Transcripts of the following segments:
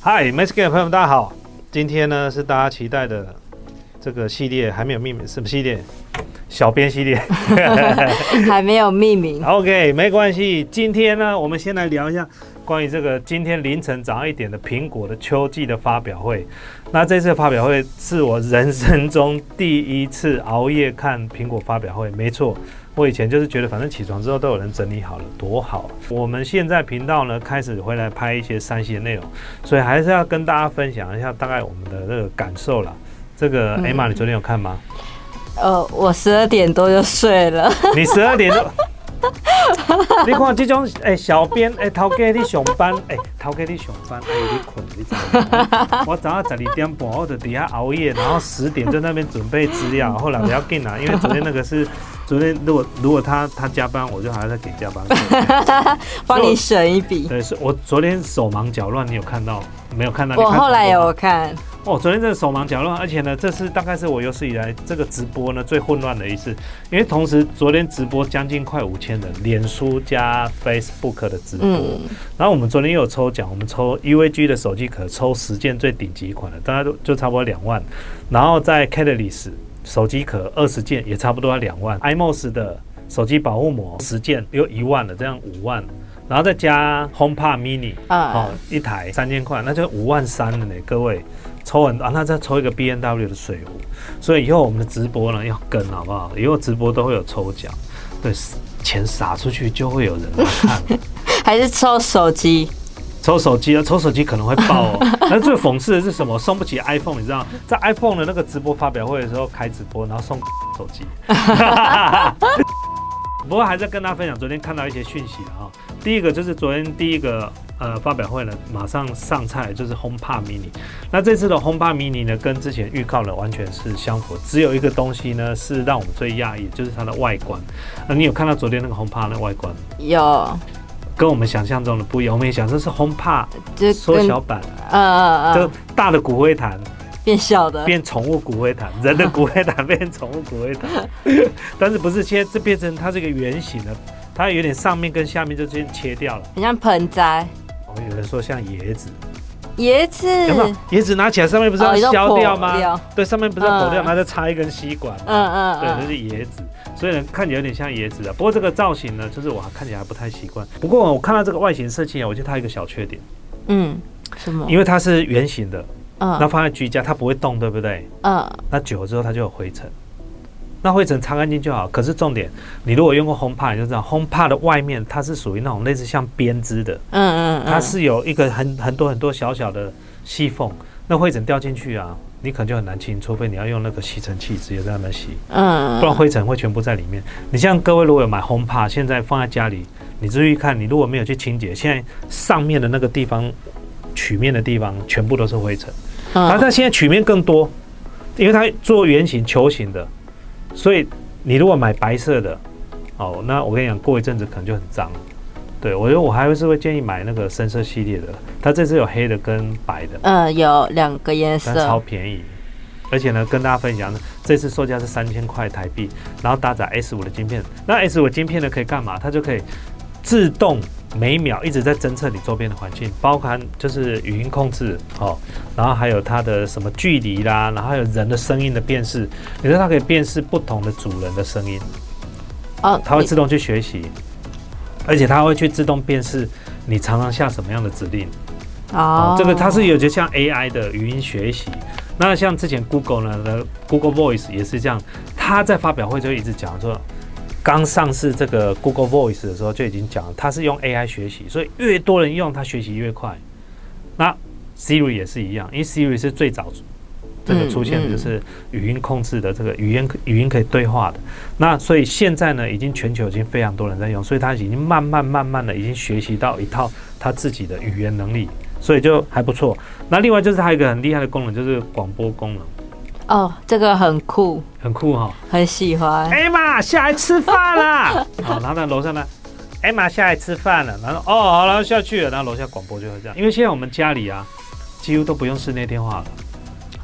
嗨 m a s k 的朋友们，大家好！今天呢是大家期待的这个系列，还没有命名，什么系列？小编系列，还没有命名。OK，没关系。今天呢，我们先来聊一下关于这个今天凌晨早上一点的苹果的秋季的发表会。那这次发表会是我人生中第一次熬夜看苹果发表会。没错，我以前就是觉得反正起床之后都有人整理好了，多好。我们现在频道呢开始回来拍一些山西的内容，所以还是要跟大家分享一下大概我们的这个感受了。这个艾玛，你昨天有看吗？呃，我十二点多就睡了。你十二点多？你看这种诶，小编诶，头家你上班诶，头家你上班诶，你困你知道我早上十二点半我就底下熬夜，然后十点在那边准备资料，后来不要紧啦，因为昨天那个是昨天如果如果他他加班，我就还要再给加班，帮你省一笔。对，是我昨天手忙脚乱，你有看到没有看到？我后来有看。哦，昨天真的手忙脚乱，而且呢，这是大概是我有史以来这个直播呢最混乱的一次，因为同时昨天直播将近快五千人，脸书加 Facebook 的直播，然后我们昨天又有抽奖，我们抽 UVG 的手机壳，抽十件最顶级款的，大家都就差不多两万，然后在 Catalyst 手机壳二十件也差不多要两万，iMOS 的手机保护膜十件有一万了，这样五万，然后再加 HomePod Mini 啊，一台三千块，那就五万三了呢，各位。抽很啊，那再抽一个 B N W 的水壶，所以以后我们的直播呢要跟好不好？以后直播都会有抽奖，对，钱撒出去就会有人来看。还是抽手机？抽手机啊，抽手机可能会爆哦。那最讽刺的是什么？送不起 iPhone，你知道，在 iPhone 的那个直播发表会的时候开直播，然后送手机。不过还在跟大家分享，昨天看到一些讯息啊。第一个就是昨天第一个呃发表会呢，马上上菜就是 HomePod Mini。那这次的 HomePod Mini 呢，跟之前预告的完全是相符，只有一个东西呢是让我们最讶异，就是它的外观。那你有看到昨天那个 HomePod 的外观？有，跟我们想象中的不一样。我们也想这是 HomePod 缩小版，呃，就大的骨灰坛变小的，变宠物骨灰坛，人的骨灰坛变宠物骨灰坛。但是不是现在这变成它是一个圆形的？它有点上面跟下面就先切掉了，很像盆栽。哦，有人说像椰子，椰子有没有？椰子拿起来上面不是要削掉吗？对，上面不是要剖掉，然后再插一根吸管。嗯嗯，对，那是椰子，所以呢看起来有点像椰子的。不过这个造型呢，就是我看起来还不太习惯。不过我看到这个外形设计啊，我觉得它一个小缺点。嗯，什么？因为它是圆形的，嗯，那放在居家它不会动，对不对？嗯，那久了之后它就有灰尘。那灰尘擦干净就好。可是重点，你如果用过 HomePod，你就知道 HomePod 的外面它是属于那种类似像编织的，嗯嗯，它是有一个很很多很多小小的细缝，那灰尘掉进去啊，你可能就很难清，除非你要用那个吸尘器直接在那边洗，嗯，不然灰尘会全部在里面。你像各位如果有买 HomePod，现在放在家里，你注意看，你如果没有去清洁，现在上面的那个地方曲面的地方全部都是灰尘，啊，但现在曲面更多，因为它做圆形球形的。所以你如果买白色的，哦，那我跟你讲，过一阵子可能就很脏。对我觉得我还是会建议买那个深色系列的，它这次有黑的跟白的。嗯，有两个颜色，超便宜。而且呢，跟大家分享，这次售价是三千块台币，然后搭载 S 五的晶片。那 S 五晶片呢，可以干嘛？它就可以自动。每秒一直在侦测你周边的环境，包含就是语音控制哦，然后还有它的什么距离啦，然后还有人的声音的辨识，你说它可以辨识不同的主人的声音，哦，它会自动去学习，而且它会去自动辨识你常常下什么样的指令，哦，这个它是有就像 AI 的语音学习，那像之前 Google 呢的 Google Voice 也是这样，他在发表会就一直讲说。刚上市这个 Google Voice 的时候就已经讲了，它是用 AI 学习，所以越多人用，它学习越快。那 Siri 也是一样，因为 Siri 是最早这个出现的，就是语音控制的这个语音语音可以对话的。那所以现在呢，已经全球已经非常多人在用，所以它已经慢慢慢慢的已经学习到一套它自己的语言能力，所以就还不错。那另外就是它一个很厉害的功能，就是广播功能。哦，这个很酷，很酷哈，很喜欢。艾玛下来吃饭了，好，然后呢，楼上呢，艾玛下来吃饭了，然后哦，好，然后下去了，然后楼下广播就会这样。因为现在我们家里啊，几乎都不用室内电话了。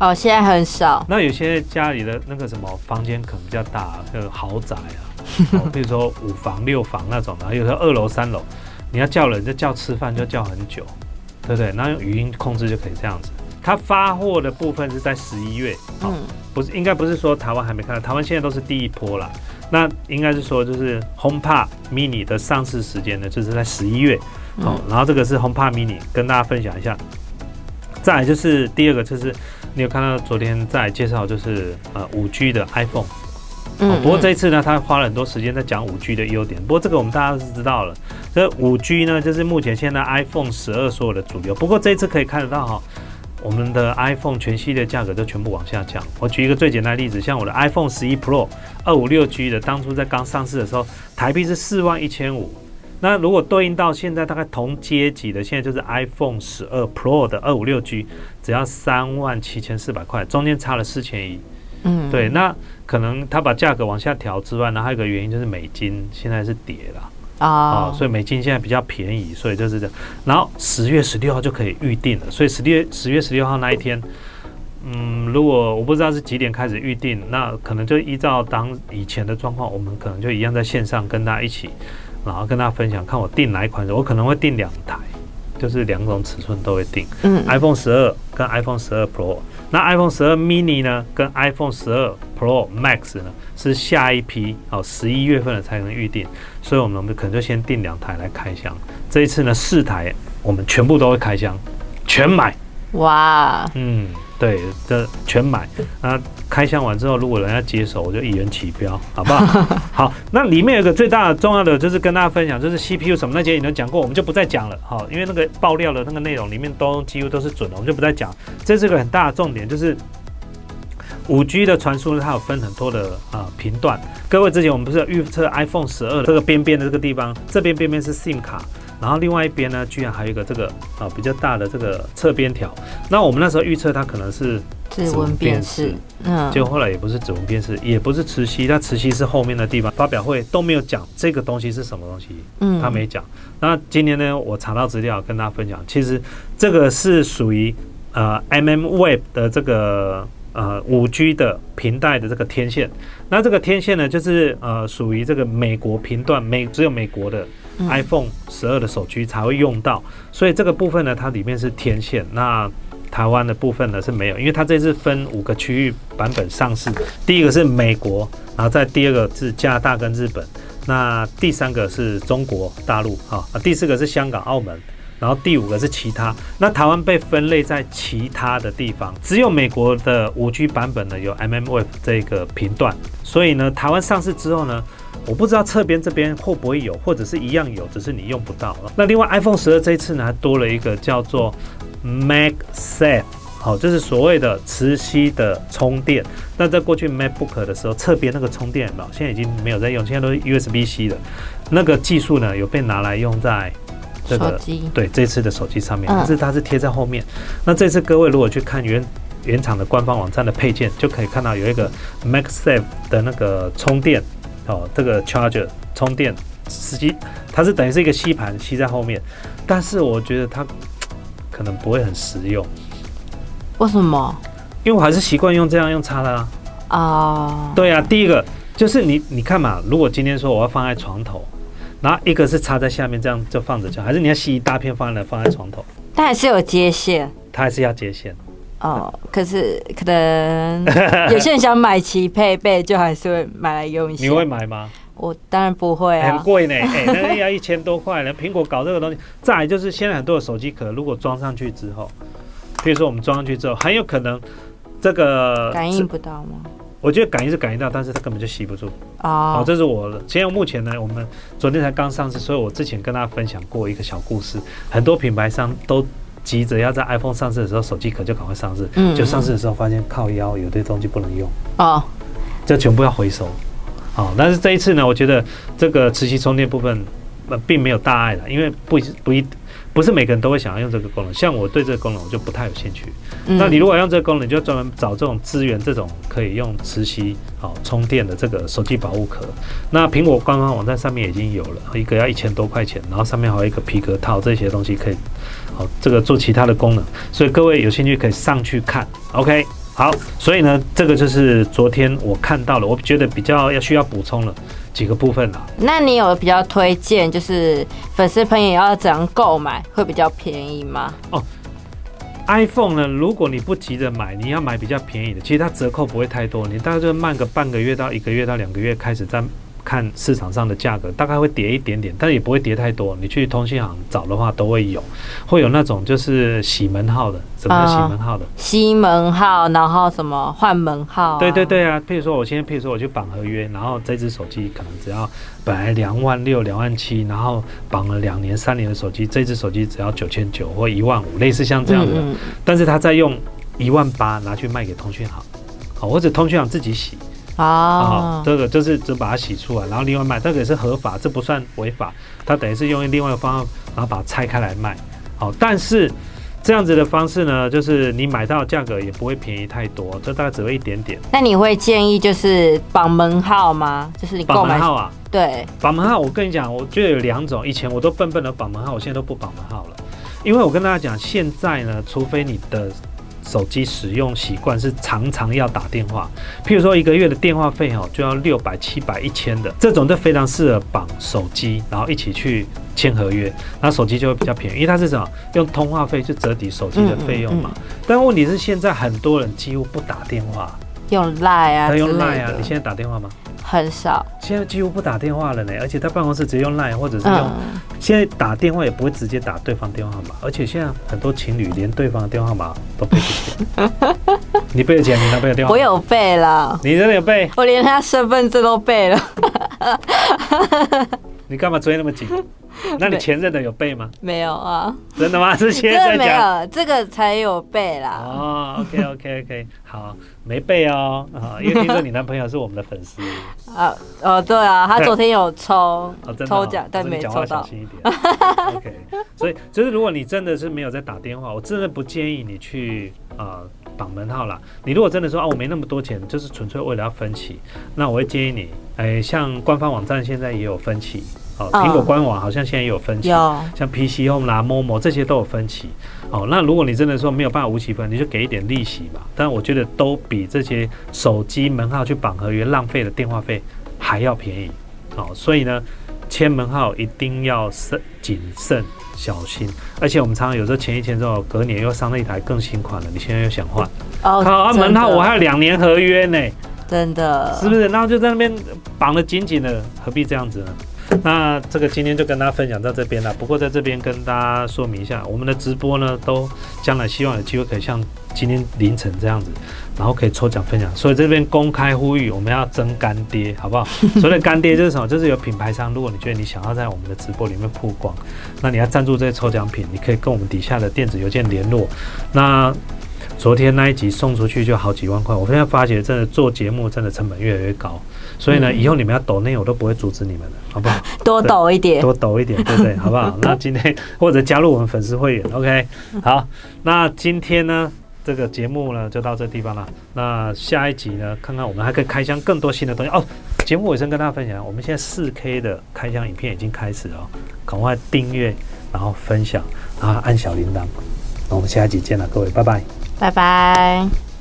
哦，现在很少。那有些家里的那个什么房间可能比较大，个豪宅啊，比如说五房六房那种的，有时候二楼三楼，你要叫人就叫吃饭就叫很久，对不对？然后用语音控制就可以这样子。它发货的部分是在十一月，好、嗯，不是应该不是说台湾还没看到，台湾现在都是第一波了。那应该是说就是 HomePod Mini 的上市时间呢，就是在十一月。好、嗯然后这个是 HomePod Mini，跟大家分享一下。再来就是第二个，就是你有看到昨天在介绍，就是呃五 G 的 iPhone。哦，不过这一次呢，他花了很多时间在讲五 G 的优点。不过这个我们大家都是知道了，这五 G 呢，就是目前现在 iPhone 十二所有的主流。不过这一次可以看得到哈，我们的 iPhone 全系列价格都全部往下降。我举一个最简单的例子，像我的 iPhone 十一 Pro 二五六 G 的，当初在刚上市的时候，台币是四万一千五。那如果对应到现在大概同阶级的，现在就是 iPhone 十二 Pro 的二五六 G，只要三万七千四百块，中间差了四千一。嗯，对，那可能他把价格往下调之外，然后还有一个原因就是美金现在是跌了啊、啊，所以美金现在比较便宜，所以就是这样。然后十月十六号就可以预定了，所以十月十月十六号那一天，嗯，如果我不知道是几点开始预定，那可能就依照当以前的状况，我们可能就一样在线上跟大家一起，然后跟大家分享，看我订哪一款，我可能会订两台，就是两种尺寸都会订。嗯 iPhone 十二跟 iPhone 十二 Pro，那 iPhone 十二 mini 呢，跟 iPhone 十二 Pro Max 呢是下一批哦，十一月份的才能预定，所以我们可能就先订两台来开箱。这一次呢，四台我们全部都会开箱，全买。哇，嗯，对，这全买。那开箱完之后，如果人家接手，我就一元起标，好不好？好，那里面有一个最大的重要的就是跟大家分享，就是 CPU 什么那些已经讲过，我们就不再讲了。好，因为那个爆料的那个内容里面都几乎都是准的，我们就不再讲。这是个很大的重点，就是。五 G 的传输呢，它有分很多的啊频段。各位之前我们不是有预测 iPhone 十二这个边边的这个地方，这边边边是 SIM 卡，然后另外一边呢，居然还有一个这个啊比较大的这个侧边条。那我们那时候预测它可能是指纹辨识，嗯，结果后来也不是指纹辨识，也不是磁吸，它磁吸是后面的地方。发表会都没有讲这个东西是什么东西，嗯他没讲。那今天呢，我查到资料跟大家分享，其实这个是属于呃 MM Wave 的这个呃五 G 的频带的这个天线。那这个天线呢，就是呃属于这个美国频段，美只有美国的嗯 iPhone 十二的手机才会用到，所以这个部分呢，它里面是天线。那台湾的部分呢是没有，因为它这次分五个区域版本上市，第一个是美国，然后再第二个是加拿大跟日本，那第三个是中国大陆哈，啊第四个是香港、澳门。然后第五个是其他，那台湾被分类在其他的地方，只有美国的五 G 版本呢有 mmWave 这个频段，所以呢，台湾上市之后呢，我不知道侧边这边会不会有，或者是一样有，只是你用不到。那另外 iPhone 十二这一次呢，还多了一个叫做 MagSafe，好，这是所谓的磁吸的充电。那在过去 MacBook 的时候，侧边那个充电有没有？现在已经没有在用，现在都是 USB-C 的。那个技术呢，有被拿来用在这个，对这次的手机上面，嗯但是它是贴在后面。那这次各位如果去看原原厂的官方网站的配件，就可以看到有一个 MagSafe 的那个充电哦，这个 charger 充电，实际它是等于是一个吸盘吸在后面，但是我觉得它可能不会很实用，为什么？因为我还是习惯用这样用插的啊。哦，对啊，第一个就是你你看嘛，如果今天说我要放在床头。然后一个是插在下面，这样就放着就好，还是你要吸一大片放在放在床头，它还是有接线它还是要接线。哦。可是可能有些人想买齐配备，就还是会买来用一下你。会买吗？我当然不会啊。很贵呢，哎、那个要一千多块呢。苹果搞这个东西，再来就是现在很多的手机壳，如果装上去之后，比如说我们装上去之后，很有可能这个感应不到吗？我觉得感应是感应到，但是它根本就吸不住。哦，哦，这是我现在目前呢，我们昨天才刚上市，所以我之前跟大家分享过一个小故事，很多品牌商都急着要在 iPhone 上市的时候，手机壳就赶快上市，嗯就上市的时候发现靠腰有些东西不能用。哦，就全部要回收。好、但是这一次呢，我觉得这个磁吸充电部分呃并没有大碍了，因为不不一不是每个人都会想要用这个功能。像我对这个功能我就不太有兴趣。嗯那你如果用这个功能，你就专门找这种资源，这种可以用磁吸好、充电的这个手机保护壳。那苹果官方网站上面已经有了，一个要一千多块钱，然后上面还有一个皮革套，这些东西可以好这个做其他的功能。所以各位有兴趣可以上去看。OK。好，所以呢，这个就是昨天我看到了，我觉得比较要需要补充了，几个部分啦。那你有比较推荐，就是粉丝朋友要怎样购买会比较便宜吗？哦 iPhone 呢，如果你不急着买，你要买比较便宜的，其实它折扣不会太多，你大概就慢个半个月到一个月到两个月开始再看市场上的价格，大概会跌一点点，但也不会跌太多。你去通信行找的话都会有，会有那种就是洗门号的，什么叫洗门号的？西门号，然后什么换门号、啊？对对对啊，譬如说我现在，譬如说我去绑合约，然后这只手机可能只要本来两万六、两万七，然后绑了两年、三年的手机，这只手机只要九千九或一万五，类似像这样的。嗯嗯但是他再用一万八拿去卖给通讯行，好，或者通讯行自己洗，啊，哦，这个就是只把它洗出来，然后另外卖，这个也是合法，这不算违法，它等于是用另外一个方法，然后把它拆开来卖，好，但是这样子的方式呢，就是你买到的价格也不会便宜太多，这大概只会一点点。那你会建议就是绑门号吗？就是你购买绑门号啊，对，绑门号，我跟你讲，我觉得有两种，以前我都笨笨的绑门号，我现在都不绑门号了，因为我跟大家讲，现在呢，除非你的手机使用习惯是常常要打电话，譬如说一个月的电话费哦，就要六百、七百、一千的，这种就非常适合绑手机，然后一起去签合约，那手机就会比较便宜，因为它是什么？用通话费去折抵手机的费用嘛。但问题是现在很多人几乎不打电话，用赖啊他用 Line 啊，你现在打电话吗？很少，现在几乎不打电话了呢，而且在办公室直接用 Line 或者是用嗯，现在打电话也不会直接打对方电话号码，而且现在很多情侣连对方的电话号码都背不起来。你背得起来你男朋友电话？我，有背了，你真的有背？我连他身份证都背了，你干嘛追那么紧？那你前任的有背吗？没有啊，真的吗？是现这个没在讲。有，这个才有背啦。哦，OK OK OK，好，没背哦，啊，因为听说你男朋友是我们的粉丝，啊，哦，对啊，他昨天有抽 哦，真的哦抽奖，但没抽到。小心一点。OK，所以就是如果你真的是没有在打电话，我真的不建议你去呃绑门号啦。你如果真的说啊，我没那么多钱，就是纯粹为了要分期，那我会建议你，哎，像官方网站现在也有分期，哦，嗯苹果官网好像现在也有分期。有，像 PC Home 啦、Momo 这些都有分期，哦，那如果你真的说没有办法无期分，你就给一点利息嘛。但我觉得都比这些手机门号去绑合约浪费的电话费还要便宜，哦，所以呢，签门号一定要慎谨慎小心。而且我们常常有时候签一签之后，隔年又上了一台更新款了，你现在又想换，哦，好啊，门号我还有两年合约呢。真的是不是？然后就在那边绑得紧紧的，何必这样子呢？那这个今天就跟大家分享到这边了。不过在这边跟大家说明一下，我们的直播呢，都将来希望有机会可以像今天凌晨这样子，然后可以抽奖分享。所以这边公开呼吁，我们要争干爹，好不好？所谓的干爹就是什么？就是有品牌商，如果你觉得你想要在我们的直播里面曝光，那你要赞助这些抽奖品，你可以跟我们底下的电子邮件联络。那昨天那一集送出去就好几万块，我现在发觉真的做节目真的成本越来越高，所以呢，嗯以后你们要抖内我都不会阻止你们的，好不好？多抖一点。多抖一点，对不对？好不好？那今天或者加入我们粉丝会员，OK？好，那今天呢，这个节目呢就到这地方了。那下一集呢，看看我们还可以开箱更多新的东西哦。节目尾声跟大家分享，我们现在四 K 的开箱影片已经开始了哦，赶快订阅，然后分享，然后按小铃铛。那我们下一集见了，各位，拜拜。拜拜。